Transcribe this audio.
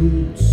boots.